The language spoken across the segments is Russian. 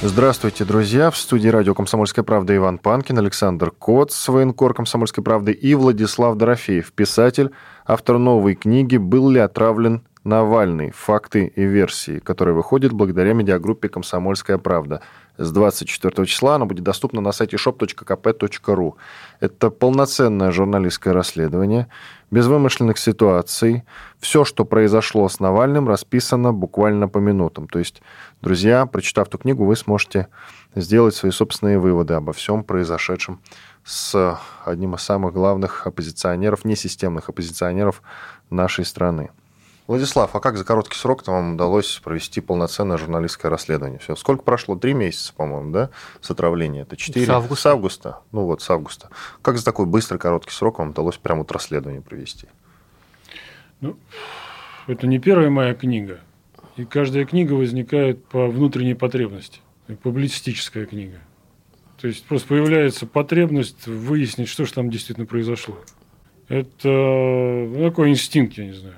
Здравствуйте, друзья. В студии радио «Комсомольская правда» Иван Панкин, Александр Коц, военкор «Комсомольской правды» и Владислав Дорофеев, писатель, автор новой книги «Был ли отравлен Навальный. Факты и версии», которая выходит благодаря медиагруппе «Комсомольская правда». С 24 числа она будет доступна на сайте shop.kp.ru. Это полноценное журналистское расследование, без вымышленных ситуаций. Все, что произошло с Навальным, расписано буквально по минутам. То есть, друзья, прочитав эту книгу, вы сможете сделать свои собственные выводы обо всем произошедшем с одним из самых главных оппозиционеров, несистемных оппозиционеров нашей страны. Владислав, а как за короткий срок вам удалось провести полноценное журналистское расследование? Все. Сколько прошло? Три месяца, по-моему, да, с отравления? Это четыре? С августа. С августа. Ну вот, с августа. Как за такой быстрый, короткий срок вам удалось прямо вот расследование провести? Ну, это не первая моя книга. И каждая книга возникает по внутренней потребности. Публицистическая книга. То есть просто появляется потребность выяснить, что же там действительно произошло. Это ну, такой инстинкт, я не знаю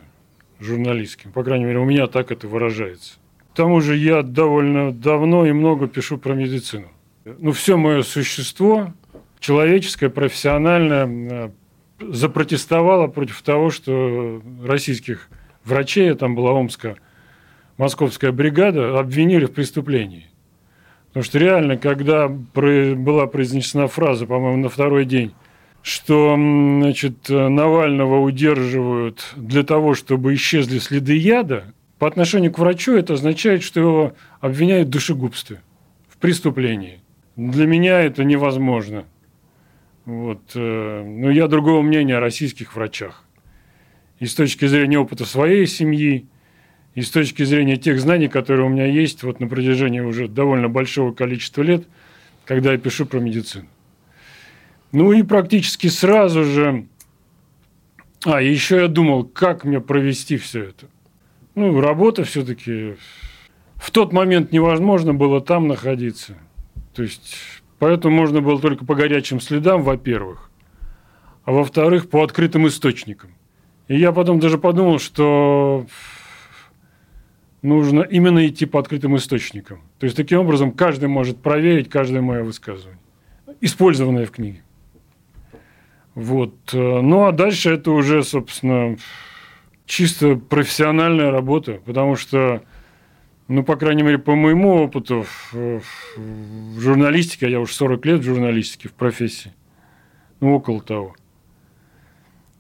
журналистским. По крайней мере, у меня так это выражается. К тому же я довольно давно и много пишу про медицину. Ну, все мое существо, человеческое, профессиональное, запротестовало против того, что российских врачей, там была Омская, московская бригада, обвинили в преступлении. Потому что реально, когда была произнесена фраза, по-моему, на второй день, что значит, Навального удерживают для того, чтобы исчезли следы яда, по отношению к врачу это означает, что его обвиняют в душегубстве, в преступлении. Для меня это невозможно. Вот. Э, но я другого мнения о российских врачах. И с точки зрения опыта своей семьи, и с точки зрения тех знаний, которые у меня есть вот на протяжении уже довольно большого количества лет, когда я пишу про медицину. Ну и практически сразу же... А, еще я думал, как мне провести все это. Ну, работа все-таки... В тот момент невозможно было там находиться. То есть, поэтому можно было только по горячим следам, во-первых. А во-вторых, по открытым источникам. И я потом даже подумал, что нужно именно идти по открытым источникам. То есть, таким образом, каждый может проверить каждое мое высказывание, использованное в книге. Вот. Э, ну, а дальше это уже, собственно, чисто профессиональная работа, потому что, ну, по крайней мере, по моему опыту в, журналистике, а я уже 40 лет в журналистике, в профессии, ну, около того.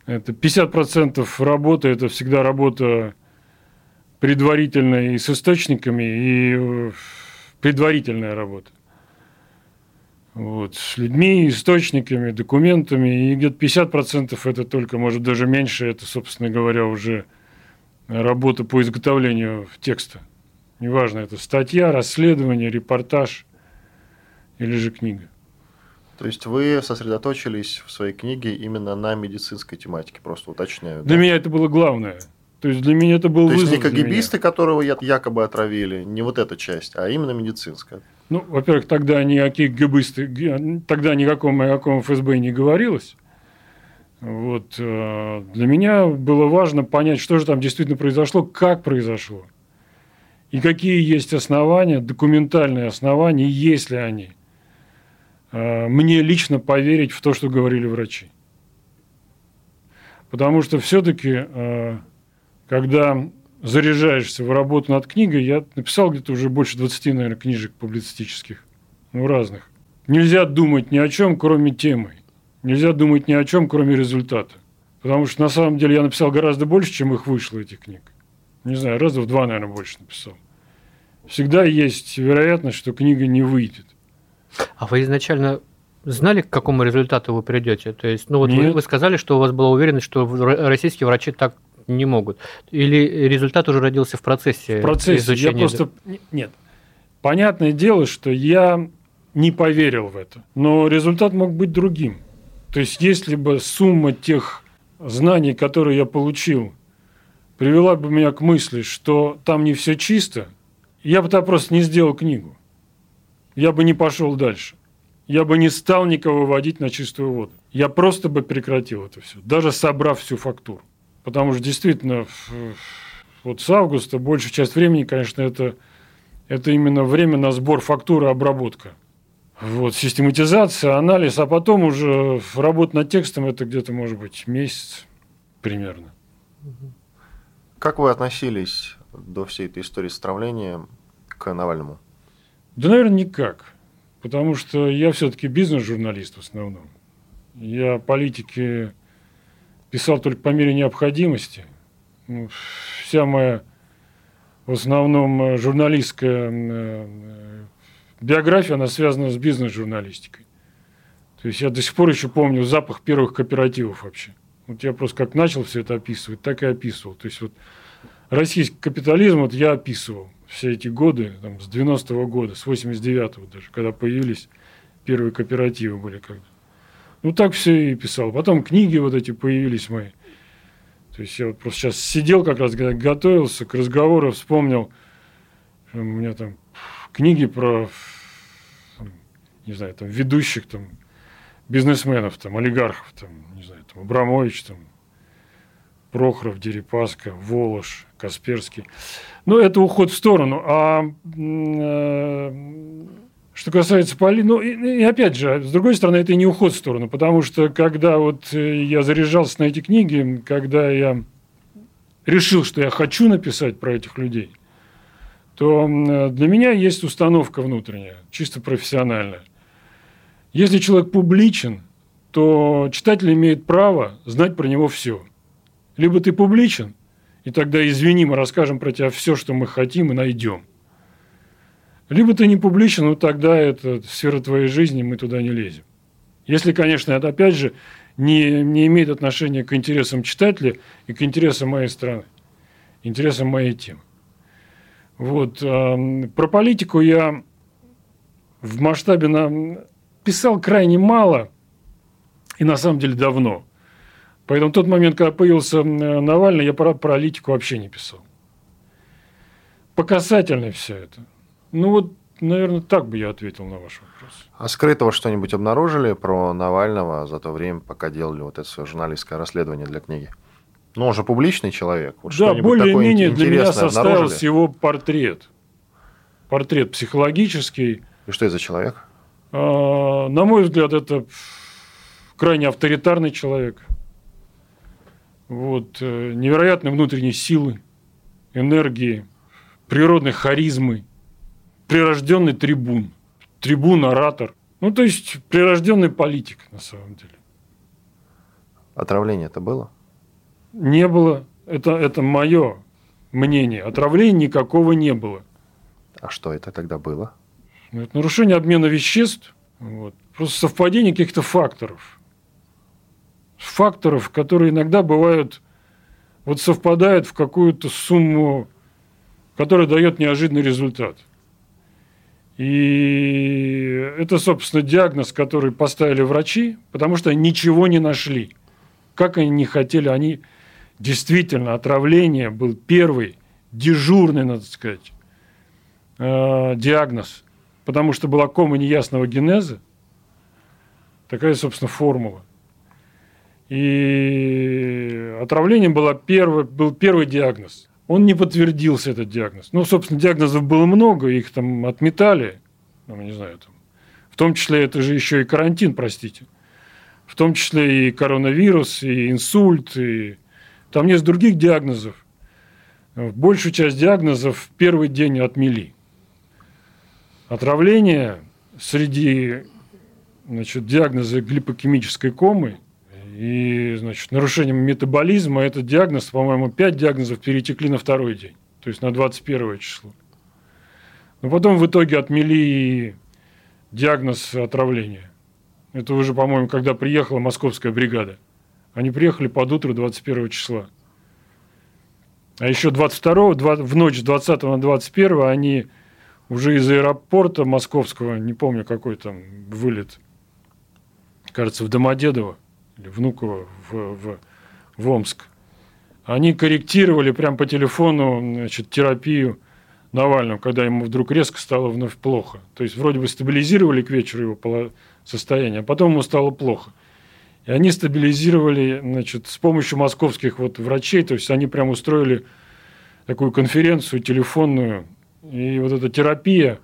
Это 50% работы – это всегда работа предварительная и с источниками, и э, предварительная работа вот, с людьми, источниками, документами, и где-то 50% это только, может, даже меньше, это, собственно говоря, уже работа по изготовлению текста. Неважно, это статья, расследование, репортаж или же книга. То есть вы сосредоточились в своей книге именно на медицинской тематике, просто уточняю. Для да? меня это было главное. То есть для меня это был То вызов. есть не КГБисты, которого якобы отравили, не вот эта часть, а именно медицинская. Ну, во-первых, тогда ни о КГБисты, тогда никаком, о каком ФСБ не говорилось. Вот. Э, для меня было важно понять, что же там действительно произошло, как произошло. И какие есть основания, документальные основания, есть ли они. Э, мне лично поверить в то, что говорили врачи. Потому что все-таки э, когда заряжаешься в работу над книгой, я написал где-то уже больше 20, наверное, книжек публицистических, ну, разных. Нельзя думать ни о чем, кроме темы. Нельзя думать ни о чем, кроме результата. Потому что на самом деле я написал гораздо больше, чем их вышло, этих книг. Не знаю, раза в два, наверное, больше написал. Всегда есть вероятность, что книга не выйдет. А вы изначально знали, к какому результату вы придете? То есть, ну вот вы, вы сказали, что у вас была уверенность, что российские врачи так не могут. Или результат уже родился в процессе В процессе. изучения? Я просто... Нет. Понятное дело, что я не поверил в это. Но результат мог быть другим. То есть, если бы сумма тех знаний, которые я получил, привела бы меня к мысли, что там не все чисто, я бы тогда просто не сделал книгу. Я бы не пошел дальше. Я бы не стал никого выводить на чистую воду. Я просто бы прекратил это все, даже собрав всю фактуру. Потому что действительно, вот с августа большая часть времени, конечно, это, это именно время на сбор фактуры, обработка. Вот, систематизация, анализ, а потом уже работа над текстом, это где-то, может быть, месяц примерно. Как вы относились до всей этой истории с травлением к Навальному? Да, наверное, никак. Потому что я все-таки бизнес-журналист в основном. Я политики писал только по мере необходимости. Ну, вся моя в основном журналистская э, биография, она связана с бизнес-журналистикой. То есть я до сих пор еще помню запах первых кооперативов вообще. Вот я просто как начал все это описывать, так и описывал. То есть вот российский капитализм вот я описывал все эти годы, там, с 90-го года, с 89-го даже, когда появились первые кооперативы были когда. Ну, так все и писал. Потом книги вот эти появились мои. То есть я вот просто сейчас сидел как раз, готовился к разговору, вспомнил, у меня там книги про, не знаю, там, ведущих там, бизнесменов, там, олигархов, там, не знаю, там, Абрамович, там, Прохоров, Дерипаска, Волош, Касперский. Но это уход в сторону. А э, что касается Поли, ну и, и опять же, с другой стороны, это и не уход в сторону, потому что когда вот э, я заряжался на эти книги, когда я решил, что я хочу написать про этих людей, то для меня есть установка внутренняя, чисто профессиональная. Если человек публичен, то читатель имеет право знать про него все. Либо ты публичен, и тогда, извини, мы расскажем про тебя все, что мы хотим и найдем. Либо ты не публичен, ну тогда это сфера твоей жизни, мы туда не лезем. Если, конечно, это опять же не, не имеет отношения к интересам читателя и к интересам моей страны, интересам моей темы. Вот. Про политику я в масштабе на... писал крайне мало и на самом деле давно. Поэтому тот момент, когда появился Навальный, я про политику вообще не писал. Показательно все это. Ну вот, наверное, так бы я ответил на ваш вопрос. А скрытого что-нибудь обнаружили про Навального за то время, пока делали вот это свое журналистское расследование для книги? Ну, он же публичный человек. Вот да, более-менее для меня составился его портрет. Портрет психологический. И что это за человек? А, на мой взгляд, это крайне авторитарный человек. Вот, э, невероятной внутренней силы, энергии, природной харизмы, прирожденный трибун, трибун-оратор. Ну, то есть, прирожденный политик, на самом деле. Отравление это было? Не было. Это, это мое мнение. Отравления никакого не было. А что это тогда было? Ну, это нарушение обмена веществ. Вот. Просто совпадение каких-то факторов. Факторов, которые иногда бывают, вот совпадают в какую-то сумму, которая дает неожиданный результат. И это, собственно, диагноз, который поставили врачи, потому что ничего не нашли. Как они не хотели, они действительно отравление был первый, дежурный, надо сказать, э, диагноз, потому что была кома неясного генеза, такая, собственно, формула. И отравлением была первый, был первый диагноз. Он не подтвердился, этот диагноз. Ну, собственно, диагнозов было много, их там отметали, ну, не знаю, там, в том числе это же еще и карантин, простите, в том числе и коронавирус, и инсульт, и там есть других диагнозов. Большую часть диагнозов в первый день отмели. Отравление среди значит, диагноза глипокемической комы и значит, нарушением метаболизма, этот диагноз, по-моему, 5 диагнозов перетекли на второй день, то есть на 21 число. Но потом в итоге отмели диагноз отравления. Это уже, по-моему, когда приехала московская бригада – они приехали под утро 21 числа. А еще 22 в ночь с 20 на 21 они уже из аэропорта московского, не помню, какой там вылет, кажется, в Домодедово или Внуково в, в, в Омск. Они корректировали прямо по телефону значит, терапию Навального, когда ему вдруг резко стало вновь плохо. То есть вроде бы стабилизировали к вечеру его состояние, а потом ему стало плохо. И они стабилизировали значит, с помощью московских вот врачей, то есть они прям устроили такую конференцию телефонную, и вот эта терапия,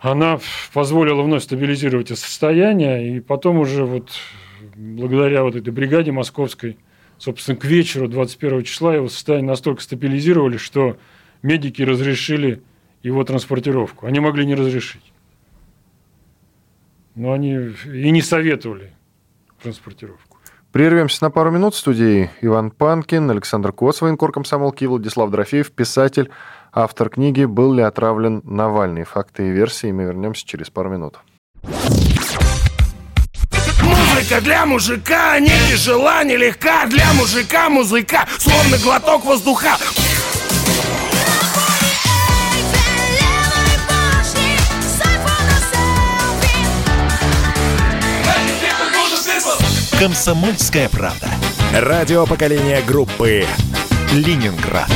она позволила вновь стабилизировать состояние, и потом уже вот благодаря вот этой бригаде московской, собственно, к вечеру 21 числа его состояние настолько стабилизировали, что медики разрешили его транспортировку. Они могли не разрешить. Но они и не советовали транспортировку. Прервемся на пару минут. В студии Иван Панкин, Александр Коц, военкор комсомолки, Владислав Дорофеев, писатель, автор книги «Был ли отравлен Навальный? Факты и версии». Мы вернемся через пару минут. Музыка для мужика не тяжела, не легка Для мужика музыка, словно глоток воздуха «Комсомольская правда». Радио поколения группы «Ленинград».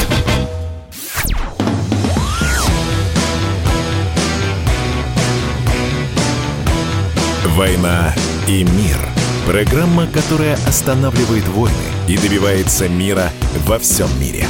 «Война и мир». Программа, которая останавливает войны и добивается мира во всем мире.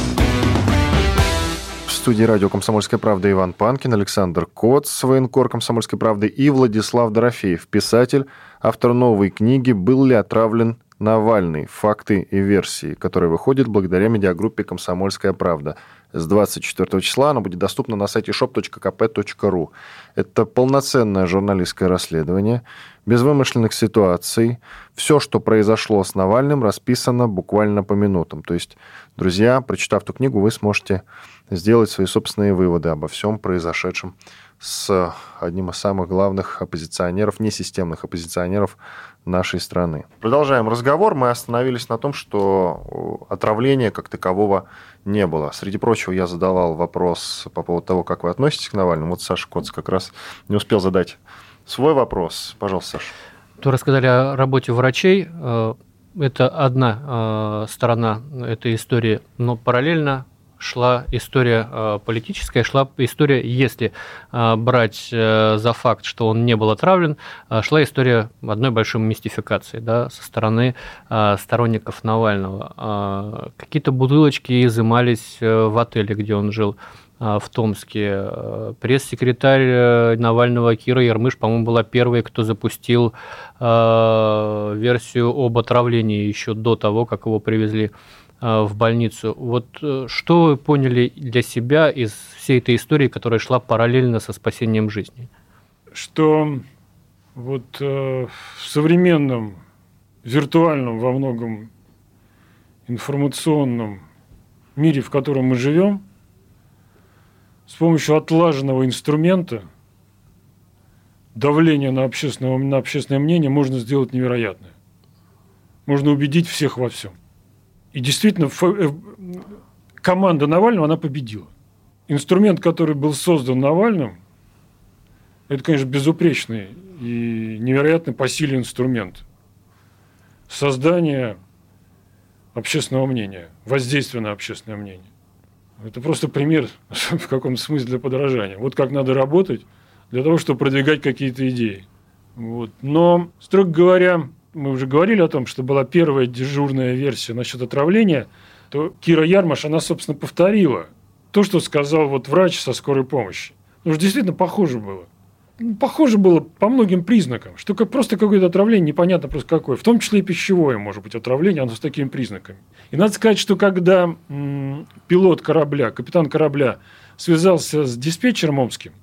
В студии радио «Комсомольская правда» Иван Панкин, Александр Коц, военкор «Комсомольской правды» и Владислав Дорофеев, писатель, автор новой книги «Был ли отравлен Навальный. Факты и версии», которая выходит благодаря медиагруппе «Комсомольская правда». С 24 числа она будет доступна на сайте shop.kp.ru. Это полноценное журналистское расследование, без вымышленных ситуаций. Все, что произошло с Навальным, расписано буквально по минутам. То есть, друзья, прочитав эту книгу, вы сможете сделать свои собственные выводы обо всем произошедшем с одним из самых главных оппозиционеров, несистемных оппозиционеров нашей страны. Продолжаем разговор. Мы остановились на том, что отравления как такового не было. Среди прочего, я задавал вопрос по поводу того, как вы относитесь к Навальному. Вот Саша Коц как раз не успел задать свой вопрос. Пожалуйста, Саша. То рассказали о работе врачей. Э, это одна э, сторона этой истории, но параллельно шла история э, политическая, шла история, если брать за факт, что он не был отравлен, шла история одной большой мистификации да, со стороны сторонников Навального. Какие-то бутылочки изымались в отеле, где он жил в Томске. Пресс-секретарь Навального Кира Ермыш, по-моему, была первой, кто запустил версию об отравлении еще до того, как его привезли Э, в больницу. Вот э, что вы поняли для себя из всей этой истории, которая шла параллельно со спасением жизни? Что вот э, в современном, виртуальном во многом информационном мире, в котором мы живем, с помощью отлаженного инструмента давления на общественное, на общественное мнение можно сделать невероятное. Можно убедить всех во всем. И действительно, э, команда Навального, она победила. Инструмент, который был создан Навальным, это, конечно, безупречный и невероятно по силе инструмент. Создание общественного мнения, воздействие на общественное мнение. Это просто пример в каком-то смысле для подражания. Вот как надо работать для того, чтобы продвигать какие-то идеи. Вот. Но, строго говоря, мы уже говорили о том, что была первая дежурная версия насчет отравления, то Кира Ярмаш, она, собственно, повторила то, что сказал вот врач со скорой помощи. Ну, действительно похоже было. Похоже было по многим признакам, что как просто какое-то отравление, непонятно просто какое, в том числе и пищевое может быть отравление, оно с такими признаками. И надо сказать, что когда м- пилот корабля, капитан корабля связался с диспетчером омским,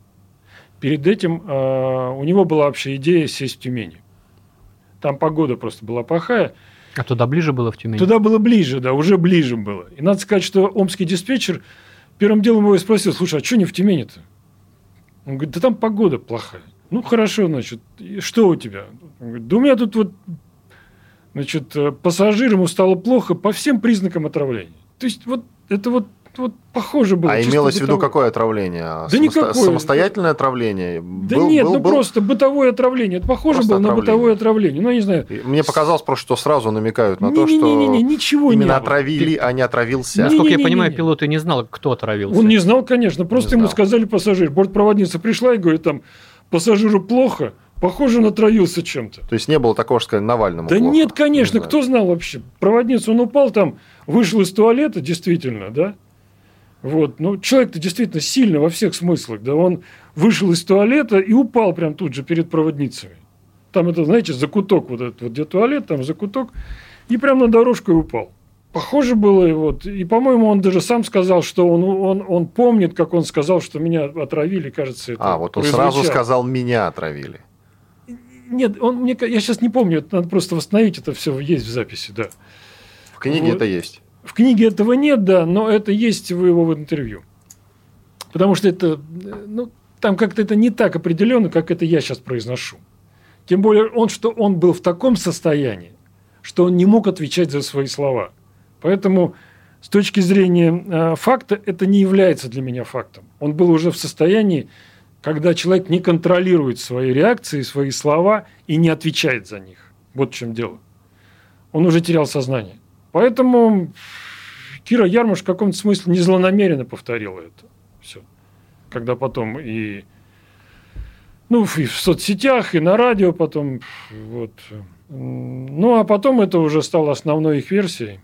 перед этим э- у него была вообще идея сесть в Тюмени. Там погода просто была плохая. А туда ближе было в Тюмени? Туда было ближе, да, уже ближе было. И надо сказать, что омский диспетчер первым делом его спросил, слушай, а что не в Тюмени-то? Он говорит, да там погода плохая. Ну, хорошо, значит, что у тебя? Он говорит, да у меня тут вот, значит, пассажир ему стало плохо по всем признакам отравления. То есть, вот это вот вот похоже было. А имелось в виду бытовое. какое отравление? Да Самосто- никакое. Самостоятельное отравление? Да Был- нет, был- ну был- просто бытовое отравление. Это похоже Просто было на отравление. бытовое отравление. Ну, я не знаю. И Мне показалось просто, что сразу намекают на то, что Не-не-не, ничего не именно было. отравили, а не отравился. Не- Насколько я не-не-не-не. понимаю, пилот и не знал, кто отравился. Он не знал, конечно. Просто Не ему знал. сказали пассажир. Бортпроводница пришла и говорит, там, пассажиру плохо, похоже, он отравился чем-то. То есть не было такого, что сказали Навальному Да плохо. нет, конечно, Не знаю. кто знал вообще? Проводница, он упал там, вышел из туалета, действительно, да? Вот, ну, человек-то действительно сильно во всех смыслах, да, он вышел из туалета и упал прям тут же перед проводницами. Там это, знаете, закуток вот этот, вот где туалет, там закуток, и прям на дорожку и упал. Похоже было, и вот, и, по-моему, он даже сам сказал, что он, он, он помнит, как он сказал, что меня отравили, кажется, это А, вот он прозвучало. сразу сказал, меня отравили. Нет, он, мне, я сейчас не помню, это надо просто восстановить, это все есть в записи, да. В книге Вот. это есть. В книге этого нет, да, но это есть в его в интервью. Потому что это, ну, там как-то это не так определенно, как это я сейчас произношу. Тем более, он, что он был в таком состоянии, что он не мог отвечать за свои слова. Поэтому с точки зрения э, факта это не является для меня фактом. Он был уже в состоянии, когда человек не контролирует свои реакции, свои слова и не отвечает за них. Вот в чем дело. Он уже терял сознание. Поэтому Кира Ярмуш в каком-то смысле не злонамеренно повторила это. Все. Когда потом и, ну, и в соцсетях, и на радио потом. Вот. Ну, а потом это уже стало основной их версией,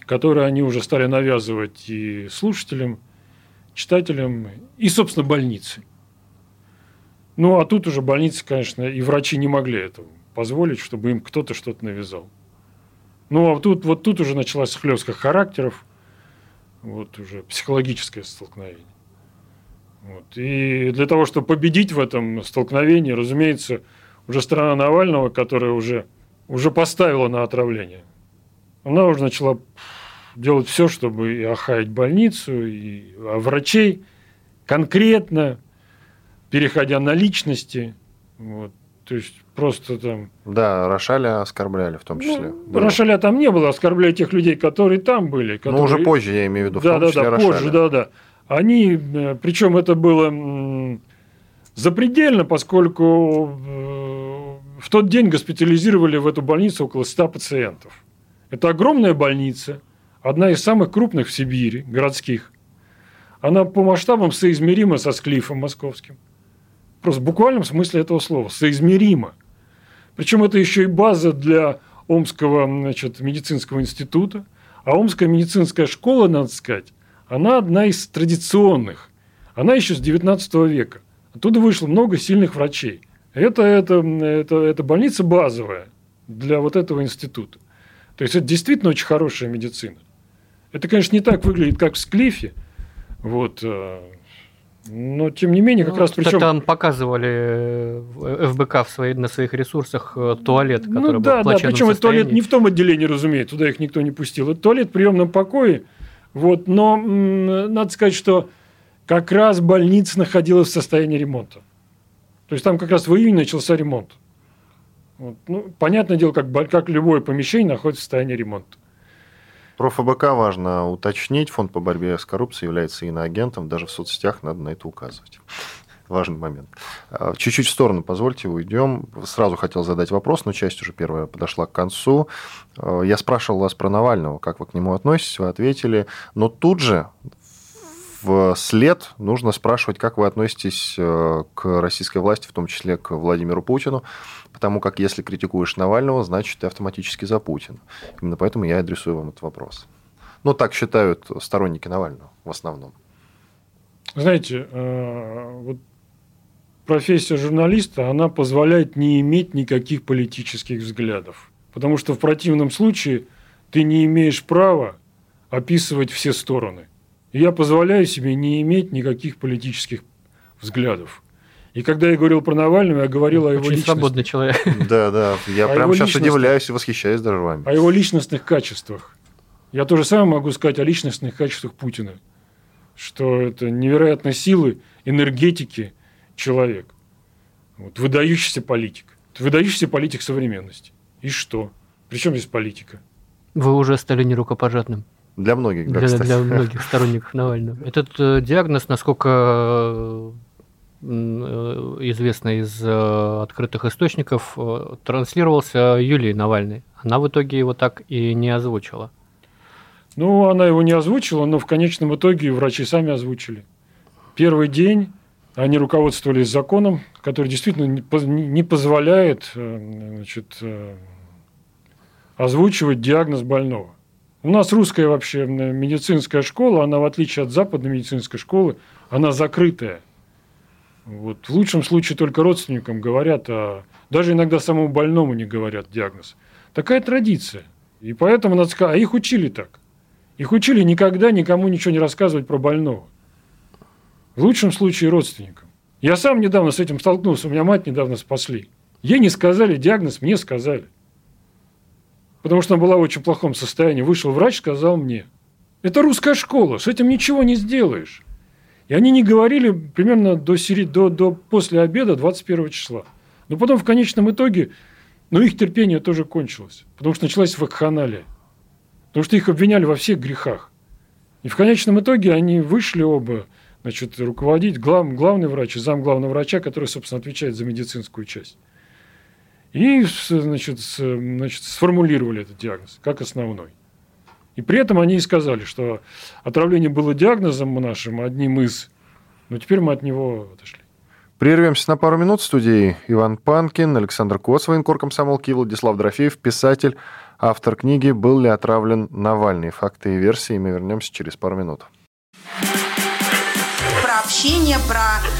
которую они уже стали навязывать и слушателям, читателям, и, собственно, больнице. Ну, а тут уже больницы, конечно, и врачи не могли этого позволить, чтобы им кто-то что-то навязал. Ну, а тут, вот тут уже началась схлестка характеров, вот уже психологическое столкновение. Вот. И для того, чтобы победить в этом столкновении, разумеется, уже сторона Навального, которая уже, уже поставила на отравление, она уже начала делать все, чтобы и охаять больницу, и а врачей конкретно, переходя на личности. Вот. То есть просто там Да, Рошаля оскорбляли в том числе. ну, Было. Рошаля там не было, оскорбляя тех людей, которые там были. Ну, Которые... уже позже, я имею в виду, в Да, том да, числе да, Рошаля. позже, да, да. Они, э, причем это было запредельно, поскольку э, в тот день госпитализировали в эту больницу около 100 пациентов. Это огромная больница, одна из самых крупных в Сибири, городских. Она по масштабам соизмерима со Склифом московским. Просто в буквальном смысле этого слова. Соизмеримо. Причем это еще и база для Омского значит, медицинского института. А Омская медицинская школа, надо сказать, она одна из традиционных. Она еще с 19 века. Оттуда вышло много сильных врачей. Это, это, это, это больница базовая для вот этого института. То есть это действительно очень хорошая медицина. Это, конечно, не так выглядит, как в Склифе. Вот, э, но тем не менее, как Ну, раз причем... Там показывали э, ФБК в своей, на своих ресурсах э, туалет, который Ну был да, в да, причем это туалет не в том отделении, разумеется, туда их никто не пустил. Это туалет в приемном покое. Вот, но м, надо сказать, что как раз больница находилась в состоянии ремонта. То есть там как раз в июне начался ремонт. Вот, ну, понятное дело, как, как любое помещение находится в состоянии ремонта. Про ФБК важно уточнить. Фонд по борьбе с коррупцией является иноагентом. Даже в соцсетях надо на это указывать. Важный момент. А, Чуть-чуть в сторону, позвольте, уйдем. Сразу хотел задать вопрос, но часть уже первая подошла к концу. А, Я спрашивал вас про Навального, как вы к нему относитесь, вы ответили. Но тут же в след нужно спрашивать, как вы относитесь э, к российской власти, в том числе к Владимиру Путину, потому как если критикуешь Навального, значит, ты автоматически за Путина. Именно поэтому я адресую вам этот вопрос. Ну, так считают сторонники Навального в основном. Знаете, э, вот профессия журналиста, она позволяет не иметь никаких политических взглядов. Потому что в противном случае ты не имеешь права описывать все стороны. И я позволяю себе не иметь никаких политических взглядов. И когда я говорил про Навального, я говорил о его Очень личности. свободный человек. Да, да. Я прямо его сейчас удивляюсь и восхищаюсь даже вами. о его личностных качествах. Я то же самое могу сказать о личностных качествах Путина. Что это невероятной силы, энергетики человек. Вот, выдающийся политик. Выдающийся политик современности. И что? Причем здесь политика? Вы уже стали нерукопожатным. Для многих, да, для, для многих сторонников Навального. Этот э, диагноз, насколько э, известно из э, открытых источников, э, транслировался Юлии Навальной. Она в итоге его так и не озвучила. Ну, она его не озвучила, но в конечном итоге врачи сами озвучили. Первый день они руководствовались законом, который действительно не позволяет э, значит, э, озвучивать диагноз больного. У нас русская вообще медицинская школа, она в отличие от западной медицинской школы, она закрытая. Вот. В лучшем случае только родственникам говорят, а даже иногда самому больному не говорят диагноз. Такая традиция. И поэтому надо сказать, а их учили так. Их учили никогда никому ничего не рассказывать про больного. В лучшем случае родственникам. Я сам недавно с этим столкнулся, у меня мать недавно спасли. Ей не сказали диагноз, мне сказали. Потому что она была в очень плохом состоянии. Вышел врач, сказал мне. Это русская школа, с этим ничего не сделаешь. И они не говорили примерно до, до, до после обеда 21 числа. Но потом в конечном итоге, ну, их терпение тоже кончилось. Потому что началась вакханалия. Потому что их обвиняли во всех грехах. И в конечном итоге они вышли оба, значит, руководить глав, главный врач и зам главного врача, который, собственно, отвечает за медицинскую часть. И, значит, значит, сформулировали этот диагноз как основной. И при этом они и сказали, что отравление было диагнозом нашим, одним из, но теперь мы от него отошли. Прервемся на пару минут. В студии Иван Панкин, Александр Коц, военкор комсомолки, Владислав Дорофеев, писатель, автор книги «Был ли отравлен Навальный? Факты и версии». Мы вернемся через пару минут общение, про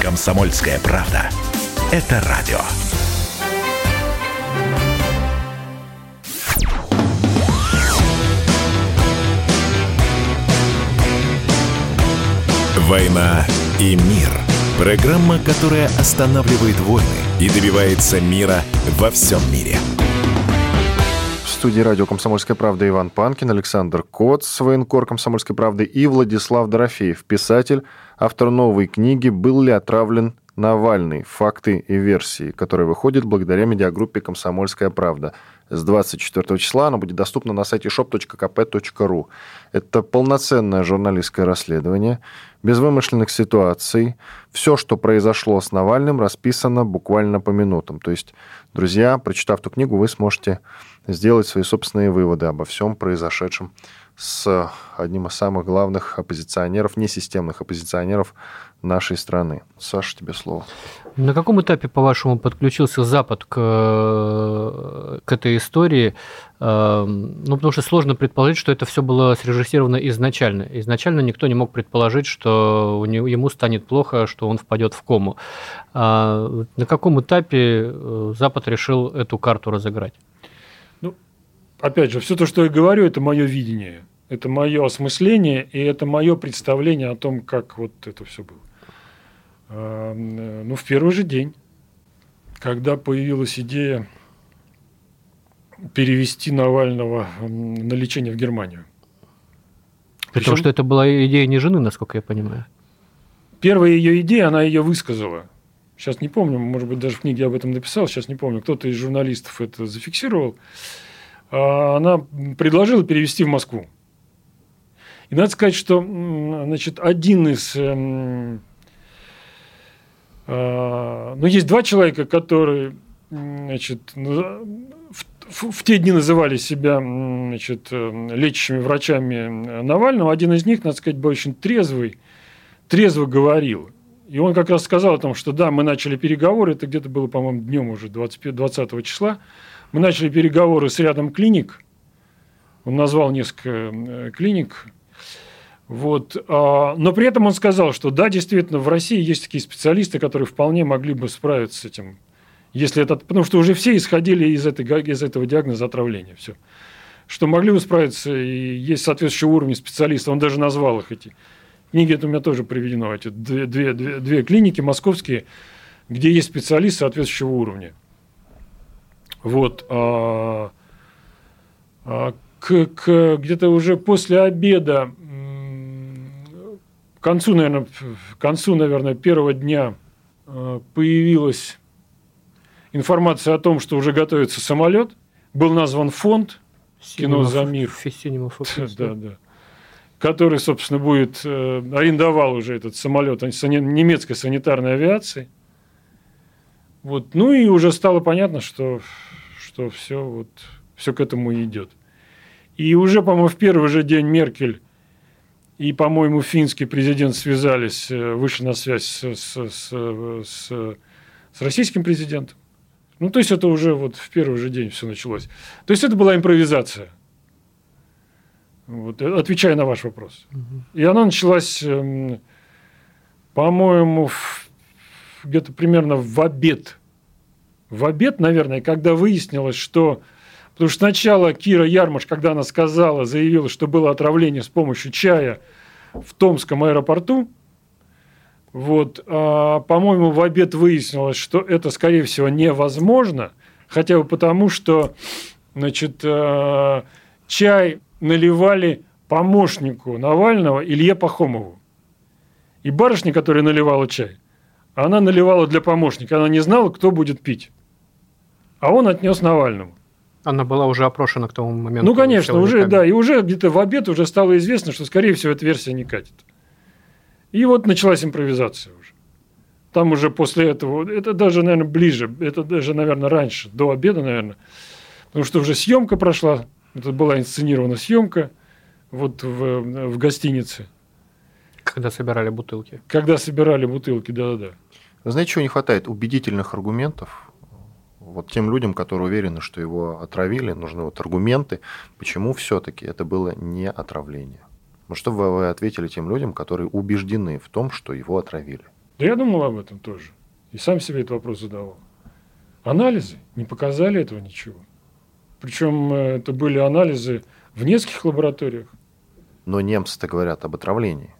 Комсомольская правда. Это радио. «Война и мир» – программа, которая останавливает войны и добивается мира во всем мире – студии радио «Комсомольская правда» Иван Панкин, Александр Коц, военкор «Комсомольской правды» и Владислав Дорофеев, писатель, автор новой книги «Был ли отравлен Навальный. Факты и версии», которая выходит благодаря медиагруппе «Комсомольская правда». С 24 числа она будет доступна на сайте shop.kp.ru. Это полноценное журналистское расследование, без вымышленных ситуаций. Все, что произошло с Навальным, расписано буквально по минутам. То есть, друзья, прочитав эту книгу, вы сможете сделать свои собственные выводы обо всем произошедшем с одним из самых главных оппозиционеров, несистемных оппозиционеров нашей страны. Саша, тебе слово. На каком этапе, по-вашему, подключился Запад к, к этой истории? Эм, ну, потому что сложно предположить, что это все было срежиссировано изначально. Изначально никто не мог предположить, что у него, ему станет плохо, что он впадет в кому. А на каком этапе э, Запад решил эту карту разыграть? опять же, все то, что я говорю, это мое видение, это мое осмысление, и это мое представление о том, как вот это все было. А, ну, в первый же день, когда появилась идея перевести Навального на лечение в Германию. При том, что это была идея не жены, насколько я понимаю. Первая ее идея, она ее высказала. Сейчас не помню, может быть, даже в книге об этом написал, сейчас не помню. Кто-то из журналистов это зафиксировал. А, она предложила перевести в Москву. И надо сказать, что значит, один из... Эм, а, ну, есть два человека, которые значит, в, в те дни называли себя значит, э, лечащими врачами Навального. Один из них, надо сказать, был очень трезвый, трезво говорил. И он как раз сказал о том, что да, мы начали переговоры, это где-то было, по-моему, днем уже 20, 20 числа, мы начали переговоры с рядом клиник. Он назвал несколько э, клиник. Вот. А, но при этом он сказал, что да, действительно, в России есть такие специалисты, которые вполне могли бы справиться с этим. Если это, потому что уже все исходили из, этой, из этого диагноза отравления. Все. что могли бы справиться, и есть соответствующие уровни специалистов, он даже назвал их эти. Книги это у меня тоже приведено, эти две, две, две, две клиники московские, где есть специалист соответствующего уровня. Вот. А, а, к, к, где-то уже после обеда, к концу, наверное, к концу, наверное, первого дня а, появилась информация о том, что уже готовится самолет. Был назван фонд «Кино за мир». Да, да. Который, собственно, будет, э, арендовал уже этот самолет немецкой санитарной авиации. Вот. Ну и уже стало понятно, что, что все, вот, все к этому идет. И уже, по-моему, в первый же день Меркель и, по-моему, финский президент связались, э, вышли на связь с, с, с, с, с российским президентом. Ну, то есть это уже вот в первый же день все началось. То есть это была импровизация. Вот, отвечая на ваш вопрос. Угу. И она началась, эм, по-моему, где-то примерно в обед. В обед, наверное, когда выяснилось, что... Потому что сначала Кира Ярмаш, когда она сказала, заявила, что было отравление с помощью чая в Томском аэропорту, вот, а, по-моему, в обед выяснилось, что это, скорее всего, невозможно, хотя бы потому, что, значит, а, чай наливали помощнику Навального Илье Пахомову. И барышня, которая наливала чай, она наливала для помощника, она не знала, кто будет пить. А он отнес Навальному. Она была уже опрошена к тому моменту. Ну, конечно, уже, да, и уже где-то в обед уже стало известно, что, скорее всего, эта версия не катит. И вот началась импровизация уже. Там уже после этого, это даже, наверное, ближе, это даже, наверное, раньше, до обеда, наверное, потому что уже съемка прошла, это была инсценирована съемка вот в, в гостинице. Когда собирали бутылки. Когда собирали бутылки, да-да-да. Знаете, чего не хватает? Убедительных аргументов. Вот тем людям, которые уверены, что его отравили, нужны вот аргументы, почему все-таки это было не отравление. Ну, что бы вы ответили тем людям, которые убеждены в том, что его отравили? Да я думал об этом тоже. И сам себе этот вопрос задавал. Анализы не показали этого ничего. Причем э, это были анализы в нескольких лабораториях. Но немцы-то говорят об отравлении.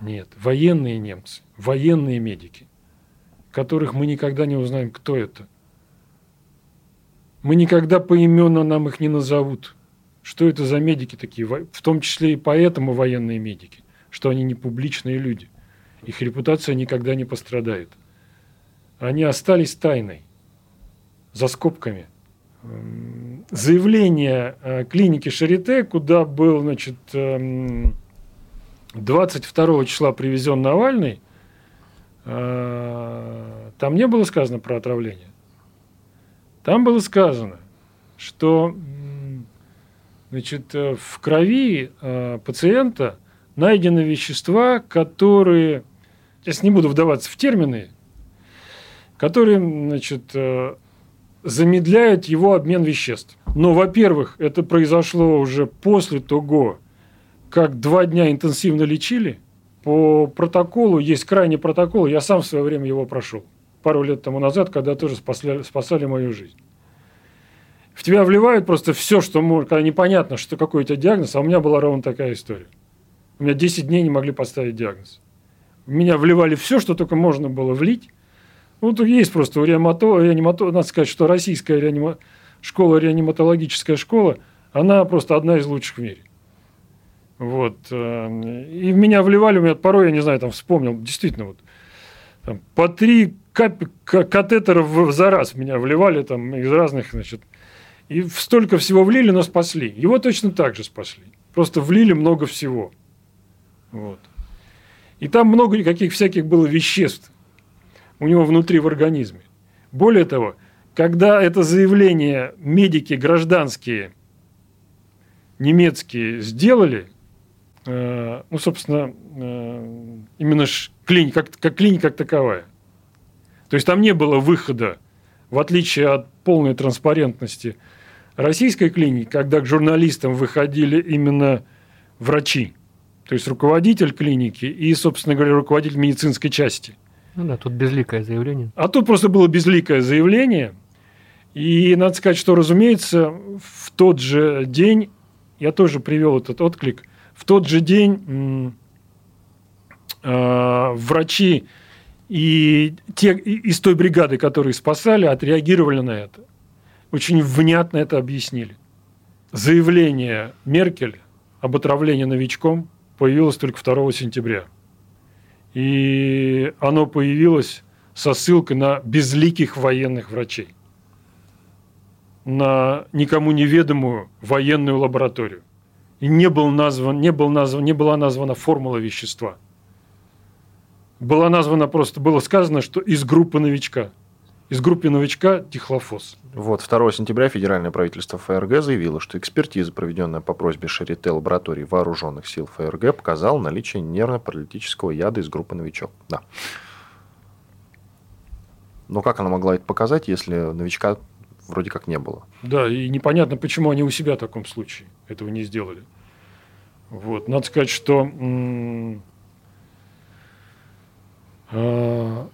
Нет, военные немцы, военные медики, которых мы никогда не узнаем, кто это. Мы никогда поименно нам их не назовут. Что это за медики такие? В том числе и поэтому военные медики, что они не публичные люди. Их репутация никогда не пострадает. Они остались тайной, за скобками. Заявление э, клиники Шарите, куда был, значит, 22 эм, числа привезен Навальный, там не было сказано про отравление. Там было сказано, что Значит, э, в крови э, пациента найдены вещества, которые, сейчас не буду вдаваться в термины, которые, значит, э, замедляют его обмен веществ. Но, во-первых, это произошло уже после того, как два дня интенсивно лечили. По протоколу, есть крайний протокол, я сам в свое время его прошел. Пару лет тому назад, когда тоже спасали, спасали мою жизнь в тебя вливают просто все, что можно, когда непонятно, что какой у тебя диагноз, а у меня была ровно такая история. У меня 10 дней не могли поставить диагноз. В меня вливали все, что только можно было влить. Ну, тут есть просто у реанимато, реанимато, надо сказать, что российская реанима, школа, реаниматологическая школа, она просто одна из лучших в мире. Вот. Э, и в меня вливали, у меня порой, я не знаю, там вспомнил, действительно, вот, там, по три кап- катетера за раз в меня вливали там из разных, значит, и столько всего влили, но спасли. Его точно так же спасли. Просто влили много всего. Вот. И там много каких всяких было веществ у него внутри в организме. Более того, когда это заявление медики гражданские немецкие сделали, э, ну, собственно, э, именно клиника, как, как клиника как таковая. То есть там не было выхода, в отличие от полной транспарентности российской клиники, когда к журналистам выходили именно врачи, то есть руководитель клиники и, собственно говоря, руководитель медицинской части. Ну да, тут безликое заявление. А тут просто было безликое заявление. И надо сказать, что, разумеется, в тот же день, я тоже привел этот отклик, в тот же день э, врачи и те из той бригады, которые спасали, отреагировали на это. Очень внятно это объяснили. Заявление Меркель об отравлении новичком появилось только 2 сентября. И оно появилось со ссылкой на безликих военных врачей, на никому неведомую военную лабораторию. Не, был назван, не, был назван, не была названа формула вещества. Была названа просто, было сказано, что из группы новичка. Из группы новичка тихлофос. Вот 2 сентября федеральное правительство ФРГ заявило, что экспертиза, проведенная по просьбе Шарите лаборатории вооруженных сил ФРГ, показала наличие нервно-паралитического яда из группы новичок. Да. Но как она могла это показать, если новичка вроде как не было? Да, и непонятно, почему они у себя в таком случае этого не сделали. Вот. Надо сказать, что э,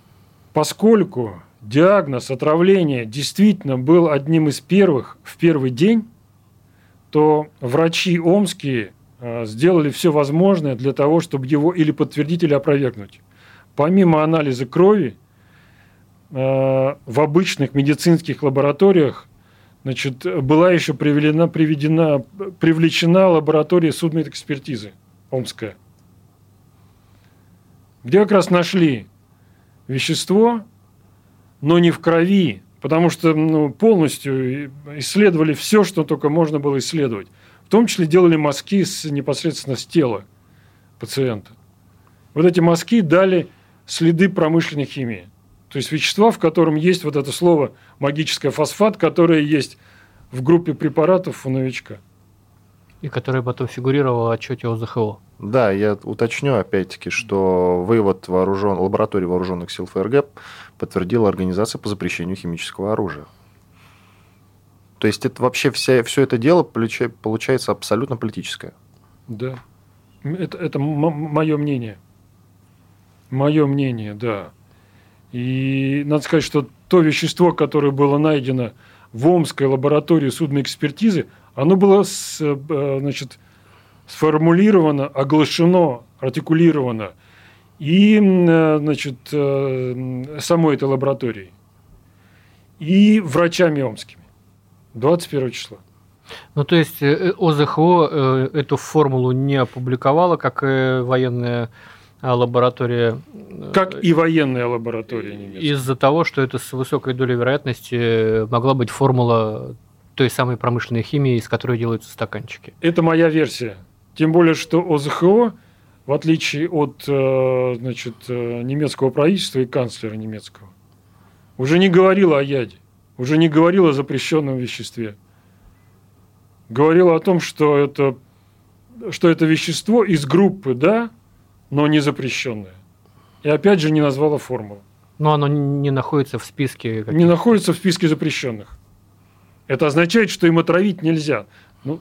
поскольку диагноз отравления действительно был одним из первых в первый день, то врачи омские э, сделали все возможное для того, чтобы его или подтвердить, или опровергнуть. Помимо анализа крови, в обычных медицинских лабораториях значит, была еще приведена, приведена, привлечена лаборатория судмедэкспертизы Омская, где как раз нашли вещество, но не в крови, потому что ну, полностью исследовали все, что только можно было исследовать. В том числе делали мазки с, непосредственно с тела пациента. Вот эти мазки дали следы промышленной химии. То есть вещества, в котором есть вот это слово магическое фосфат, которое есть в группе препаратов у новичка. И которое потом фигурировало в отчете ОЗХО. Да, я уточню опять-таки, что вывод вооружен, лаборатории вооруженных сил ФРГ подтвердила Организация по запрещению химического оружия. То есть это вообще вся, все это дело получается абсолютно политическое. Да. Это, это мое мнение. Мое мнение, да. И надо сказать, что то вещество, которое было найдено в Омской лаборатории судной экспертизы, оно было с, э, значит, сформулировано, оглашено, артикулировано и э, значит, э, самой этой лабораторией, и врачами омскими 21 числа. Ну, то есть ОЗХО эту формулу не опубликовала, как военная лаборатория... Э, как и военная лаборатория немецкая. Из-за того, что это с высокой долей вероятности могла быть формула той самой промышленной химии, из которой делаются стаканчики. Это моя версия. Тем более, что ОЗХО, в отличие от э, значит, э, немецкого правительства и канцлера немецкого, уже не говорила о яде, уже не говорила о запрещенном веществе. Говорила о том, что это, что это вещество из группы, да, но не запрещенное. И опять же не назвала формулу. Но оно не находится в списке. Не находится в списке запрещенных. Это означает, что им отравить нельзя. Ну,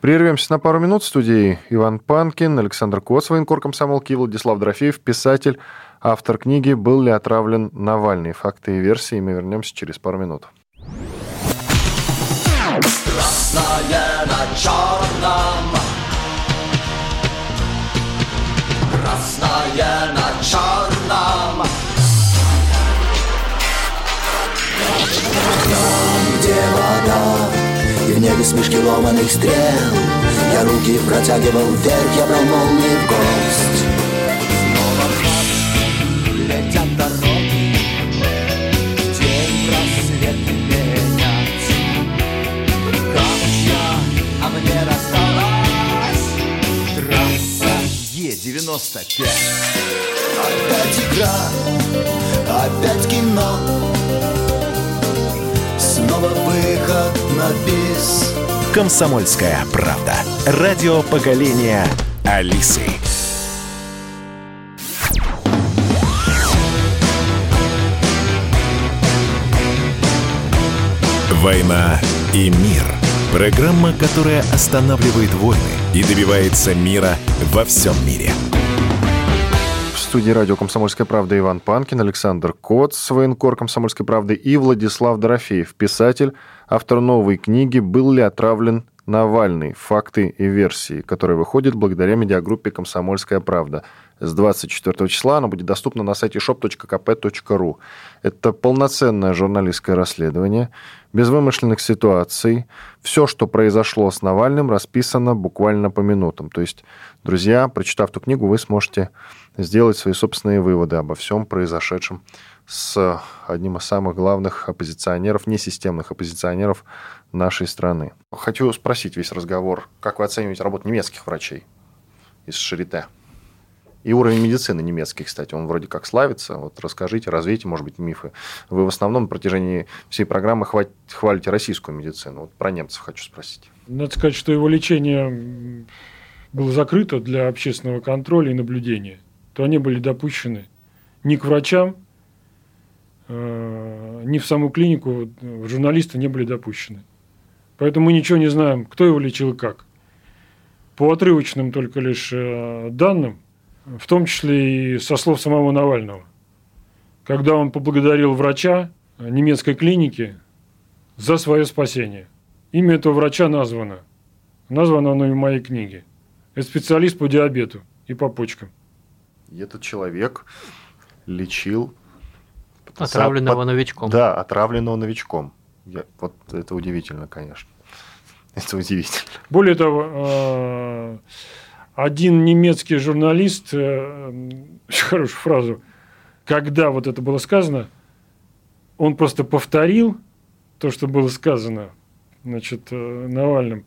Прервемся на пару минут. В студии Иван Панкин, Александр Коц, военкор комсомолки, Владислав Дорофеев, писатель, автор книги «Был ли отравлен Навальный? Факты и версии». Мы вернемся через пару минут. Красное на черном красное на черном. Там, где вода, и в небе смешки ломаных стрел, Я руки протягивал вверх, я брал молнии Опять игра, опять кино Снова выход на бис Комсомольская правда. Радио поколения Алисы. «Война и мир» – программа, которая останавливает войны и добивается мира во всем мире. Студии радио «Комсомольская правда» Иван Панкин, Александр Коц, военкор «Комсомольской правды» и Владислав Дорофеев, писатель, автор новой книги «Был ли отравлен Навальный. Факты и версии», которая выходит благодаря медиагруппе «Комсомольская правда». С 24 числа она будет доступна на сайте shop.kp.ru. Это полноценное журналистское расследование, без вымышленных ситуаций. Все, что произошло с Навальным, расписано буквально по минутам. То есть, друзья, прочитав эту книгу, вы сможете сделать свои собственные выводы обо всем произошедшем с одним из самых главных оппозиционеров, несистемных оппозиционеров нашей страны. Хочу спросить весь разговор, как вы оцениваете работу немецких врачей из Шарите? И уровень медицины немецкий, кстати, он вроде как славится. Вот расскажите, развейте, может быть, мифы. Вы в основном на протяжении всей программы хвалите российскую медицину. Вот про немцев хочу спросить. Надо сказать, что его лечение было закрыто для общественного контроля и наблюдения. То они были допущены ни к врачам, э, ни в саму клинику, журналисты не были допущены. Поэтому мы ничего не знаем, кто его лечил и как. По отрывочным только лишь э, данным, в том числе и со слов самого Навального, когда он поблагодарил врача немецкой клиники за свое спасение. Имя этого врача названо. Названо оно и в моей книге. Это специалист по диабету и по почкам. И этот человек лечил... Отравленного под... новичком. Да, отравленного новичком. Я, вот это удивительно, конечно. Это удивительно. Более того, э, один немецкий журналист, э, очень хорошую фразу, когда вот это было сказано, он просто повторил то, что было сказано значит, э, Навальным,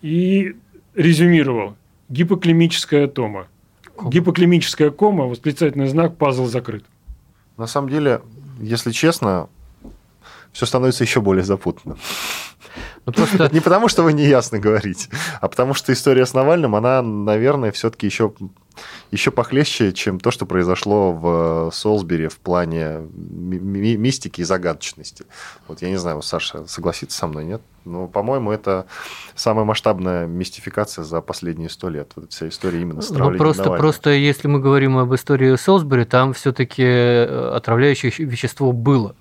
и резюмировал. Гипоклимическая тома. Кома. Гипоклимическая кома, восклицательный знак, пазл закрыт. На самом деле, если честно, все становится еще более запутанным. Ну, просто... Не потому, что вы неясно говорите, а потому что история с Навальным, она, наверное, все-таки еще, еще похлеще, чем то, что произошло в Солсбери в плане ми- мистики и загадочности. Вот я не знаю, Саша согласится со мной, нет? Но, по-моему, это самая масштабная мистификация за последние сто лет. Вот вся история именно с ну, просто, Навального. просто если мы говорим об истории Солсбери, там все-таки э, отравляющее вещество было.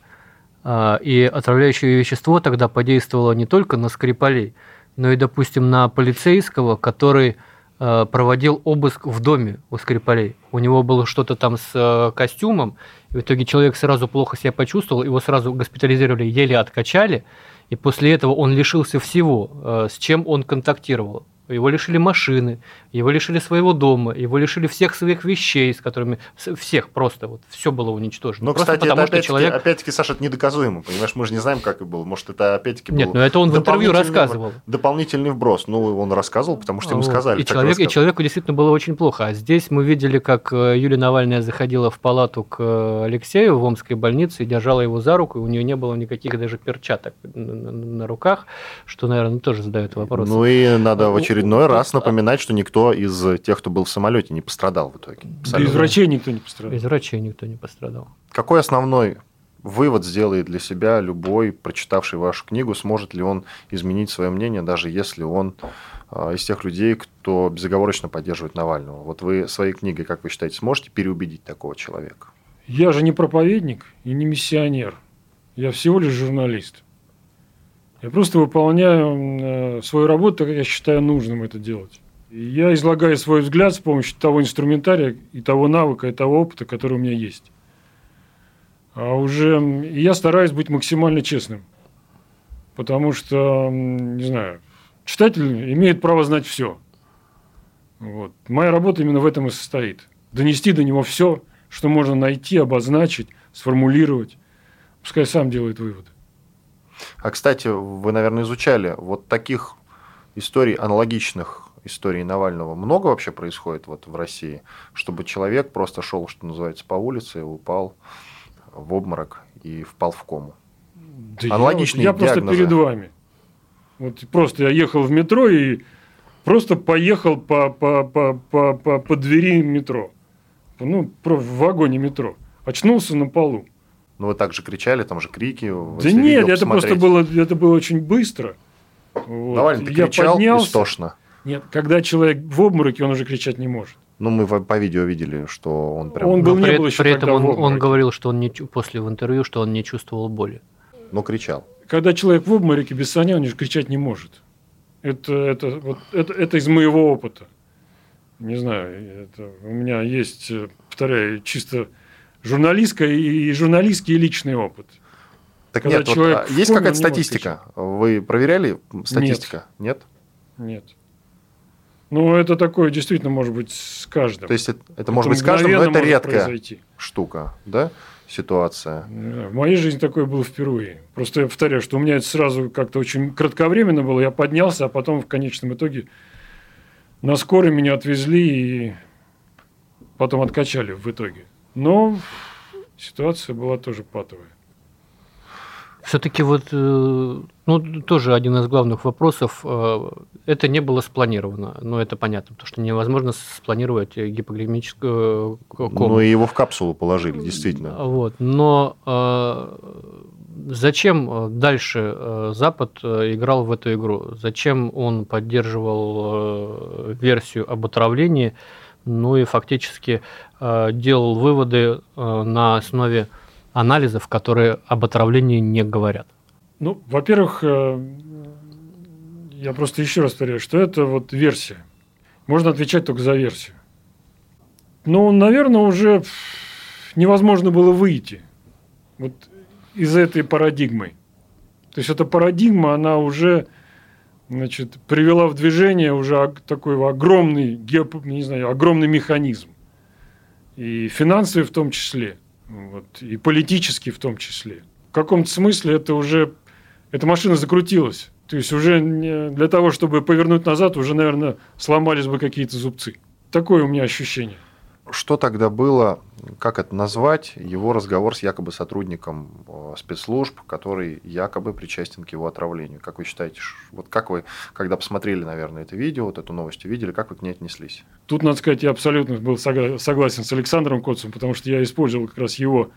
А, и отравляющее вещество тогда подействовало не только на Скрипалей, но и, допустим, на полицейского, который а, проводил обыск в доме у Скрипалей. У него было что-то там с а, костюмом, и в итоге человек сразу плохо себя почувствовал, его сразу госпитализировали, еле откачали, и после этого он лишился всего, с чем он контактировал его лишили машины, его лишили своего дома, его лишили всех своих вещей, с которыми всех просто вот все было уничтожено. Но, просто кстати, потому, это опять-таки, человек... опять-таки, Саша, это недоказуемо, понимаешь, мы же не знаем, как это было. Может, это опять-таки Нет, но это он в интервью рассказывал. Дополнительный вброс. Ну, он рассказывал, потому что ему сказали. И, человек, и человеку действительно было очень плохо. А здесь мы видели, как э, Юлия Навальная заходила в палату к э, Алексею в Омской больнице и держала его за руку, и у нее не было никаких даже перчаток на руках, что, наверное, тоже задает вопрос. Ну и надо в очередной раз напоминать, что никто из тех, кто был в самолете, не пострадал в итоге. Абсолютно. Без врачей никто не пострадал. Без врачей никто не пострадал. Какой основной вывод сделает для себя любой, прочитавший вашу книгу, сможет ли он изменить свое мнение, даже если он э, из тех людей, кто безоговорочно поддерживает Навального. Вот вы своей книгой, как вы считаете, сможете переубедить такого человека? Я же не проповедник и не миссионер. Я всего лишь журналист. Я просто выполняю э, свою работу, как я считаю нужным это делать. И я излагаю свой взгляд с помощью того инструментария и того навыка, и того опыта, который у меня есть. А уже я стараюсь быть максимально честным. Потому что, не знаю, читатель имеет право знать все. Вот. Моя работа именно в этом и состоит. Донести до него все, что можно найти, обозначить, сформулировать. Пускай сам делает выводы. А, кстати, вы, наверное, изучали вот таких историй, аналогичных истории Навального, много вообще происходит вот в России, чтобы человек просто шел, что называется, по улице, упал в обморок и впал в кому. Да Аналогичные я, я просто перед вами. Вот просто я ехал в метро и просто поехал по, по, по, по, по, по двери метро. Ну, в вагоне метро. Очнулся на полу. Ну, вы также кричали, там же крики. Да нет, это просто было, это было очень быстро. Вот. Навальный я кричал поднялся. истошно. Нет, когда человек в обмороке, он уже кричать не может. Ну, мы по видео видели, что он прям... Он был Но не при, был еще при этом он, он говорил, что он не после в интервью, что он не чувствовал боли. Ну, кричал. Когда человек в обмороке без соня, он же кричать не может. Это, это, вот, это, это из моего опыта. Не знаю, это, у меня есть, э, повторяю, чисто журналистская и, и журналистский и личный опыт. Так Когда нет, вот, человек а, есть какая-то статистика? Вы проверяли статистика? Нет? Нет. Ну, это такое действительно может быть с каждым. То есть это, это может быть с каждым, но это редкая произойти. штука, да? Ситуация. В моей жизни такое было впервые. Просто я повторяю, что у меня это сразу как-то очень кратковременно было. Я поднялся, а потом в конечном итоге на скорой меня отвезли и потом откачали в итоге. Но ситуация была тоже патовая. Все-таки вот, э, ну, тоже один из главных вопросов, э, это не было спланировано, ну, это понятно, потому что невозможно спланировать гипогликемическую э, кому. Ну, и его в капсулу положили, действительно. Вот. Но зачем дальше Запад играл в эту игру? Зачем он поддерживал версию об отравлении? Ну и фактически делал выводы на основе анализов, которые об отравлении не говорят. Ну, во-первых, э, я просто еще раз повторяю, что это вот версия. Можно отвечать только за версию. Ну, наверное, уже невозможно было выйти вот из этой парадигмы. То есть эта парадигма, она уже значит, привела в движение уже такой огромный, не знаю, огромный механизм. И финансовый в том числе, вот, и политический в том числе. В каком-то смысле это уже, эта машина закрутилась. То есть уже не- для того, чтобы повернуть назад, уже, наверное, сломались бы какие-то зубцы. Такое у меня ощущение. Что тогда было, как это назвать, его разговор с якобы сотрудником э, спецслужб, который якобы причастен к его отравлению? Как вы считаете, вот как вы, когда посмотрели, наверное, это видео, вот эту новость увидели, как вы к ней отнеслись? Тут, надо сказать, я абсолютно был согла- согласен с Александром Коцем, потому что я использовал как раз его,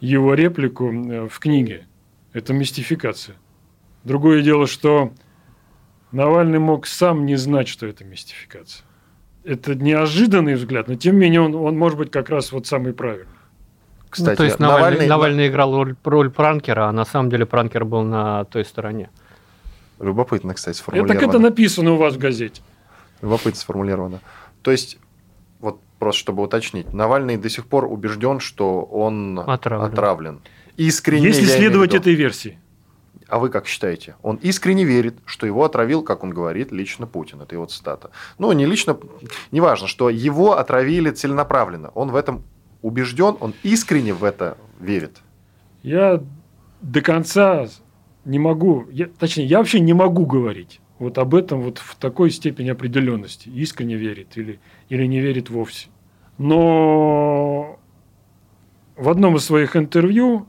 его реплику э, в книге. Это мистификация. Другое дело, что Навальный мог сам не знать, что это мистификация. Это неожиданный взгляд, но тем не менее он, он может быть как раз вот самый правильный. Кстати, ну, то есть Навальный, Навальный играл роль, роль пранкера, а на самом деле пранкер был на той стороне. Любопытно, кстати, Это сформулировано. как это написано у вас в газете. Любопытно сформулировано. То есть, вот просто чтобы уточнить, Навальный до сих пор убежден, что он Отравлен. отравлен. Искренне Если следовать этой версии. А вы как считаете? Он искренне верит, что его отравил, как он говорит, лично Путин. Это его цитата. Ну, не лично, неважно, что его отравили целенаправленно. Он в этом убежден, он искренне в это верит. Я до конца не могу, я, точнее, я вообще не могу говорить вот об этом вот в такой степени определенности, искренне верит или, или не верит вовсе. Но в одном из своих интервью,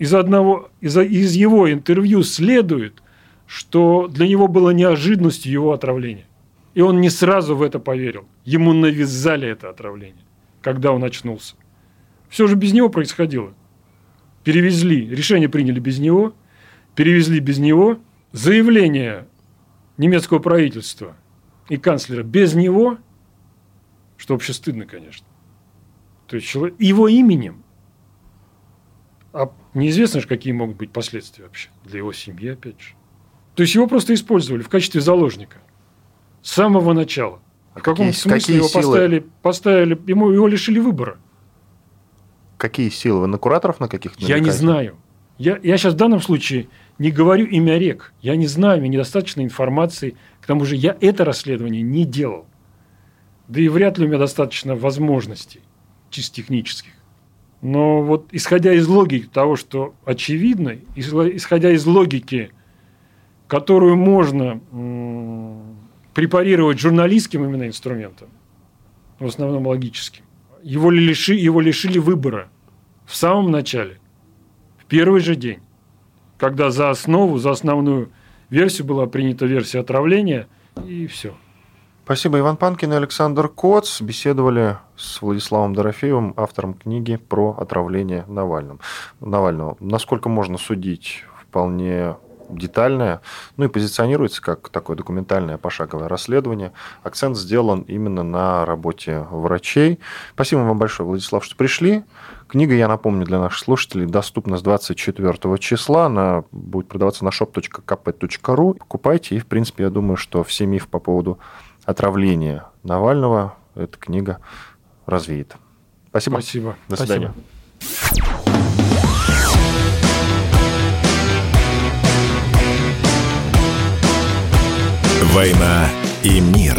из, одного, из, из его интервью следует, что для него было неожиданностью его отравление. И он не сразу в это поверил. Ему навязали это отравление, когда он очнулся. Все же без него происходило перевезли, решение приняли без него, перевезли без него, заявление немецкого правительства и канцлера без него, что вообще стыдно, конечно. То есть его именем, а неизвестно же, какие могут быть последствия вообще для его семьи, опять же. То есть его просто использовали в качестве заложника с самого начала. А в каком какие- смысле какие его силы? поставили, поставили ему, его лишили выбора. Какие силы? Вы на кураторов на каких-то Я не знаю. Я, я сейчас в данном случае не говорю имя рек. Я не знаю, меня недостаточно информации. К тому же я это расследование не делал. Да и вряд ли у меня достаточно возможностей чисто технических. Но вот исходя из логики того, что очевидно, исходя из логики, которую можно препарировать журналистским именно инструментом, в основном логическим, его, ли лиши, его лишили выбора в самом начале, в первый же день, когда за основу, за основную версию была принята версия отравления, и все. Спасибо, Иван Панкин и Александр Коц беседовали с Владиславом Дорофеевым, автором книги про отравление Навальным. Навального. Насколько можно судить, вполне детальная, ну и позиционируется как такое документальное пошаговое расследование. Акцент сделан именно на работе врачей. Спасибо вам большое, Владислав, что пришли. Книга, я напомню, для наших слушателей доступна с 24 числа. Она будет продаваться на shop.kp.ru. Покупайте, и, в принципе, я думаю, что все мифы по поводу отравления Навального эта книга развеет. Спасибо. Спасибо. До свидания. Спасибо. «Война и мир».